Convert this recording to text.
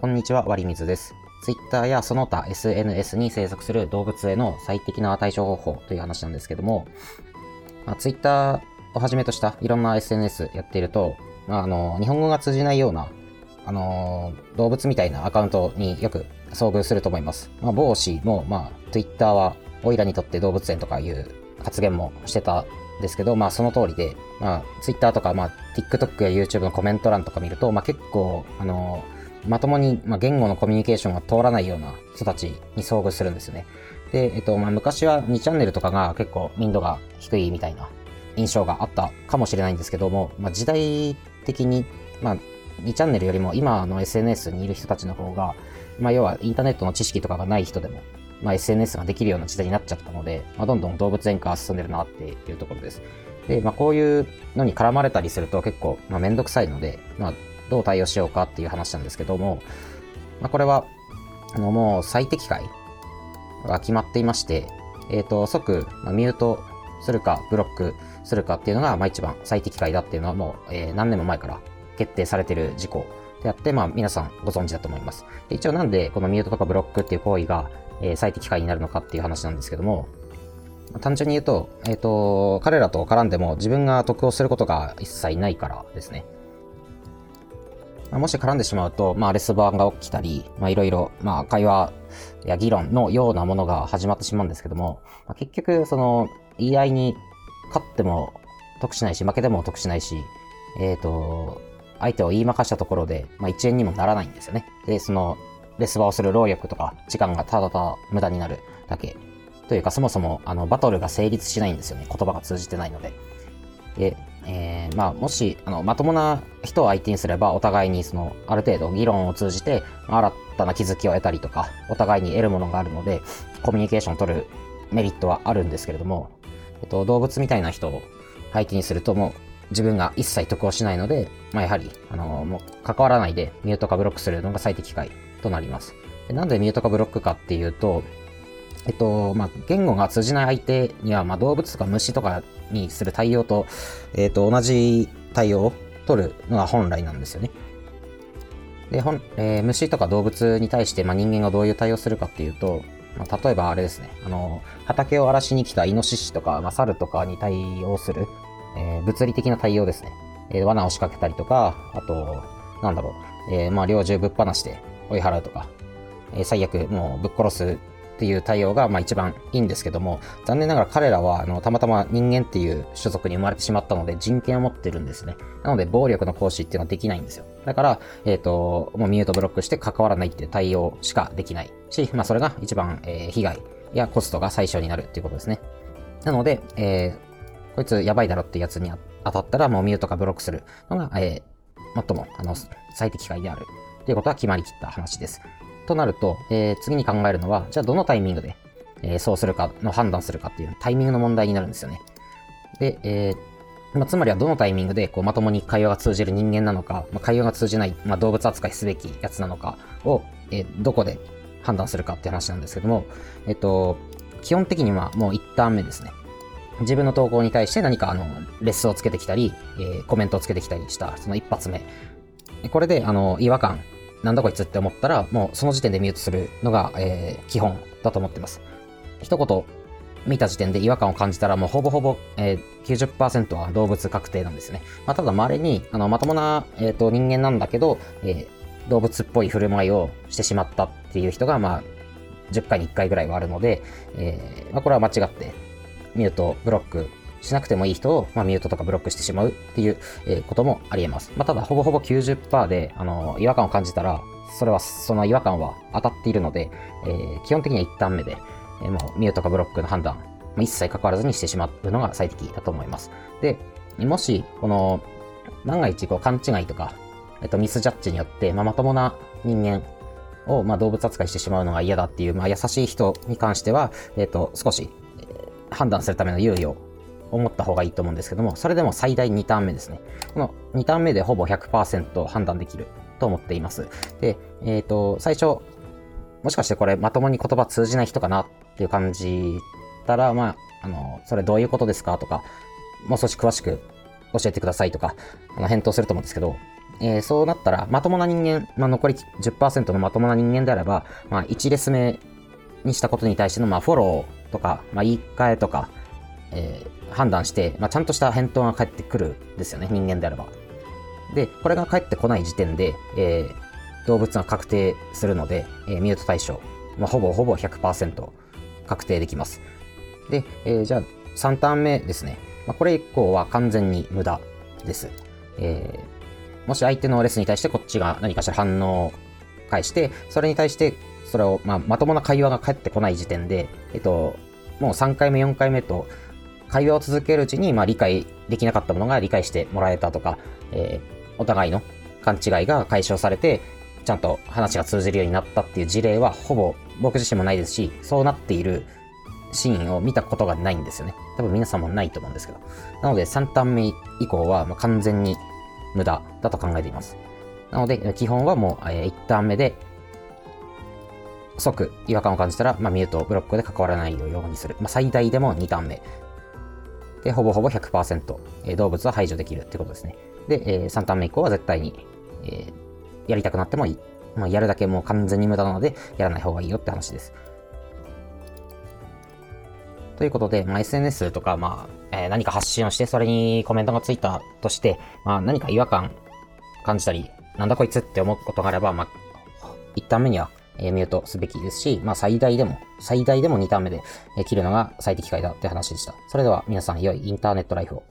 こんにちは、割水です。Twitter やその他 SNS に生息する動物への最適な対処方法という話なんですけども、まあ、Twitter をはじめとしたいろんな SNS やっていると、まあ、あの日本語が通じないようなあの動物みたいなアカウントによく遭遇すると思います。まあ、帽子も、まあ、Twitter はオイラにとって動物園とかいう発言もしてたんですけど、まあその通りで、まあ Twitter とか、まあ TikTok や YouTube のコメント欄とか見ると、まあ結構、あのまともに、まあ、言語のコミュニケーションが通らないような人たちに遭遇するんですよね。で、えっと、まあ昔は2チャンネルとかが結構民度が低いみたいな印象があったかもしれないんですけども、まあ時代的に、まあ2チャンネルよりも今の SNS にいる人たちの方が、まあ要はインターネットの知識とかがない人でも、まあ、SNS ができるような時代になっちゃったので、まあ、どんどん動物園化進んでるなっていうところです。で、まあ、こういうのに絡まれたりすると結構、まあ、めんどくさいので、まあ、どう対応しようかっていう話なんですけども、まあ、これは、あの、もう最適解が決まっていまして、えっ、と、即、まあ、ミュートするか、ブロックするかっていうのが、まあ、一番最適解だっていうのはもう、えー何年も前から決定されてる事項であって、まあ、皆さんご存知だと思います。で一応なんでこのミュートとかブロックっていう行為が、えー最適解になるのかっていう話なんですけども、単純に言うと、えっ、と、彼らと絡んでも自分が得をすることが一切ないからですね。もし絡んでしまうと、まあ、レスバーが起きたり、まあ、いろいろ、まあ、会話や議論のようなものが始まってしまうんですけども、まあ、結局、その、言い合いに勝っても得しないし、負けても得しないし、えっ、と、相手を言いまかしたところで、まあ、1円にもならないんですよね。で、その、レスバーをする労力とか、時間がただただ無駄になるだけ。というか、そもそも、あの、バトルが成立しないんですよね。言葉が通じてないので。で、えーまあ、もし、あの、まともな人を相手にすれば、お互いに、その、ある程度議論を通じて、新たな気づきを得たりとか、お互いに得るものがあるので、コミュニケーションを取るメリットはあるんですけれども、えっと、動物みたいな人を相手にすると、もう、自分が一切得をしないので、まあ、やはり、あの、もう、関わらないで、ミュートかブロックするのが最適解となります。でなんでミュートかブロックかっていうと、えっと、まあ、言語が通じない相手には、まあ、動物とか虫とかにする対応と、えっと、同じ対応を取るのが本来なんですよね。で、ほんえー虫とか動物に対して、まあ、人間がどういう対応するかっていうと、まあ、例えばあれですね、あの、畑を荒らしに来たイノシシとか、まあ、猿とかに対応する、えー物理的な対応ですね。えー罠を仕掛けたりとか、あと、なんだろう、えーまあ、猟銃ぶっ放して追い払うとか、えー最悪もうぶっ殺すっていう対応がまあ一番いいんですけども、残念ながら彼らはあのたまたま人間っていう種族に生まれてしまったので人権を持ってるんですね。なので暴力の行使っていうのはできないんですよ。だから、えっ、と、もうミュートブロックして関わらないっていう対応しかできないし、まあそれが一番、えー被害やコストが最小になるっていうことですね。なので、えーこいつやばいだろってやつに当たったらもうミュートかブロックするのが、えー最もあの最適解であるということは決まりきった話です。となると、えー次に考えるのは、じゃあどのタイミングで、えーそうするかの判断するかっていうタイミングの問題になるんですよね。で、えーまあ、つまりはどのタイミングでこうまともに会話が通じる人間なのか、まあ、会話が通じない、まあ、動物扱いすべきやつなのかを、えどこで判断するかって話なんですけども、えっ、と、基本的にはもう一旦目ですね。自分の投稿に対して何かあの、レッスンをつけてきたり、えーコメントをつけてきたりした、その一発目。これで、あの、違和感、なんだこいつって思ったら、もうその時点でミュートするのが、えー基本だと思ってます。一言見た時点で違和感を感じたら、もうほぼほぼ、えー90%は動物確定なんですね。まあ、ただ稀に、あの、まともな、えーと人間なんだけど、えー動物っぽい振る舞いをしてしまったっていう人が、まあ、10回に1回ぐらいはあるので、えーまあ、これは間違って、ミュート、ブロックしなくてもいい人を、まあ、ミュートとかブロックしてしまうっていう、えこともあり得ます。まあ、ただ、ほぼほぼ90%で、あの、違和感を感じたら、それは、その違和感は当たっているので、えー基本的には一旦目で、えーもうミュートかブロックの判断、一切関わらずにしてしまうのが最適だと思います。で、もし、この、万が一こう勘違いとか、えっと、ミスジャッジによって、まあ、まともな人間を、まあ、動物扱いしてしまうのが嫌だっていう、まあ、優しい人に関しては、えっと、少し、え判断するための猶予を持った方がいいと思うんですけども、それでも最大2ターン目ですね。この2ターン目でほぼ100%判断できると思っています。で、えっ、と、最初、もしかしてこれまともに言葉通じない人かなっていう感じたら、まあ、あの、それどういうことですかとか、もう少し詳しく教えてくださいとか、あの、返答すると思うんですけど、えー、そうなったら、まともな人間、まあ、残り10%のまともな人間であれば、まあ、1レス目にしたことに対しての、まあ、フォローとか、まあ、言い換えとか、えー、判断して、まあ、ちゃんとした返答が返ってくるんですよね、人間であれば。で、これが返ってこない時点で、えー、動物が確定するので、えー、ミュート対象、まあ、ほぼほぼ100%確定できます。で、えー、じゃあ3ターン目ですね。まあ、これ以降は完全に無駄です。えー、もし相手のレスに対してこっちが何かしら反応を返して、それに対してそれを、まあ、まともな会話が返ってこない時点で、えっと、もう3回目、4回目と、会話を続けるうちに、まあ、理解できなかったものが理解してもらえたとか、えー、お互いの勘違いが解消されて、ちゃんと話が通じるようになったっていう事例は、ほぼ僕自身もないですし、そうなっているシーンを見たことがないんですよね。多分皆さんもないと思うんですけど。なので、3ターン目以降は、まあ完全に無駄だと考えています。なので、基本はもう、え1ターン目で即違和感を感じたら、まあ、ミュート、ブロックで関わらないようにする。まあ、最大でも2ターン目。で、ほぼほぼ100%、えー、動物は排除できるってことですね。で、えー、3ターン目以降は絶対に、えー、やりたくなってもいい。まあ、やるだけもう完全に無駄なので、やらない方がいいよって話です。ということで、まあ、SNS とか、まあ、えー、何か発信をして、それにコメントがついたとして、まあ、何か違和感感じたり、なんだこいつって思うことがあれば、まあ、一旦目にはえミュートすべきですし、まあ最大でも、最大でも2ターン目で、え切るのが最適解だって話でした。それでは皆さん良いインターネットライフを。